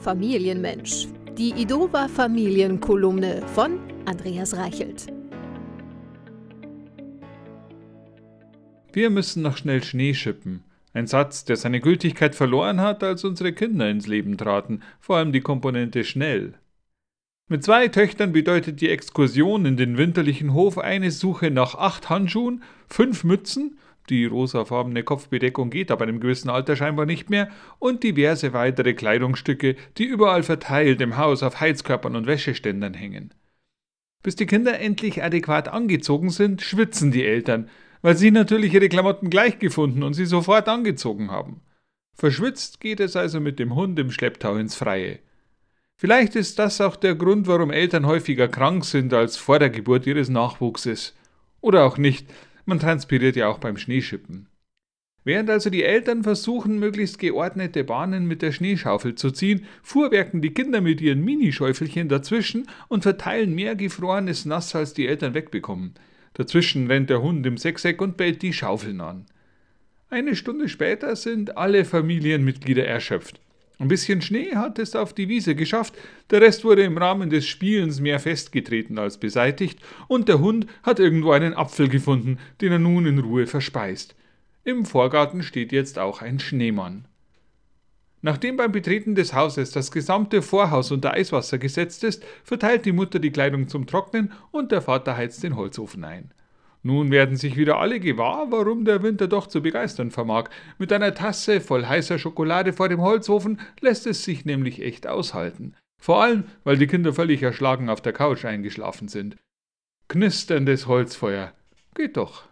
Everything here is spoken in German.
Familienmensch. Die Idova Familienkolumne von Andreas Reichelt. Wir müssen noch schnell Schnee schippen. Ein Satz, der seine Gültigkeit verloren hat, als unsere Kinder ins Leben traten, vor allem die Komponente schnell. Mit zwei Töchtern bedeutet die Exkursion in den winterlichen Hof eine Suche nach acht Handschuhen, fünf Mützen, die rosafarbene Kopfbedeckung geht ab einem gewissen Alter scheinbar nicht mehr, und diverse weitere Kleidungsstücke, die überall verteilt im Haus auf Heizkörpern und Wäscheständern hängen. Bis die Kinder endlich adäquat angezogen sind, schwitzen die Eltern, weil sie natürlich ihre Klamotten gleich gefunden und sie sofort angezogen haben. Verschwitzt geht es also mit dem Hund im Schlepptau ins Freie. Vielleicht ist das auch der Grund, warum Eltern häufiger krank sind als vor der Geburt ihres Nachwuchses. Oder auch nicht, man transpiriert ja auch beim Schneeschippen. Während also die Eltern versuchen, möglichst geordnete Bahnen mit der Schneeschaufel zu ziehen, fuhrwerken die Kinder mit ihren Minischäufelchen dazwischen und verteilen mehr gefrorenes Nass, als die Eltern wegbekommen. Dazwischen rennt der Hund im Sechseck und bellt die Schaufeln an. Eine Stunde später sind alle Familienmitglieder erschöpft. Ein bisschen Schnee hat es auf die Wiese geschafft, der Rest wurde im Rahmen des Spielens mehr festgetreten als beseitigt, und der Hund hat irgendwo einen Apfel gefunden, den er nun in Ruhe verspeist. Im Vorgarten steht jetzt auch ein Schneemann. Nachdem beim Betreten des Hauses das gesamte Vorhaus unter Eiswasser gesetzt ist, verteilt die Mutter die Kleidung zum Trocknen und der Vater heizt den Holzofen ein. Nun werden sich wieder alle gewahr, warum der Winter doch zu begeistern vermag. Mit einer Tasse voll heißer Schokolade vor dem Holzofen lässt es sich nämlich echt aushalten. Vor allem, weil die Kinder völlig erschlagen auf der Couch eingeschlafen sind. Knisterndes Holzfeuer. Geht doch.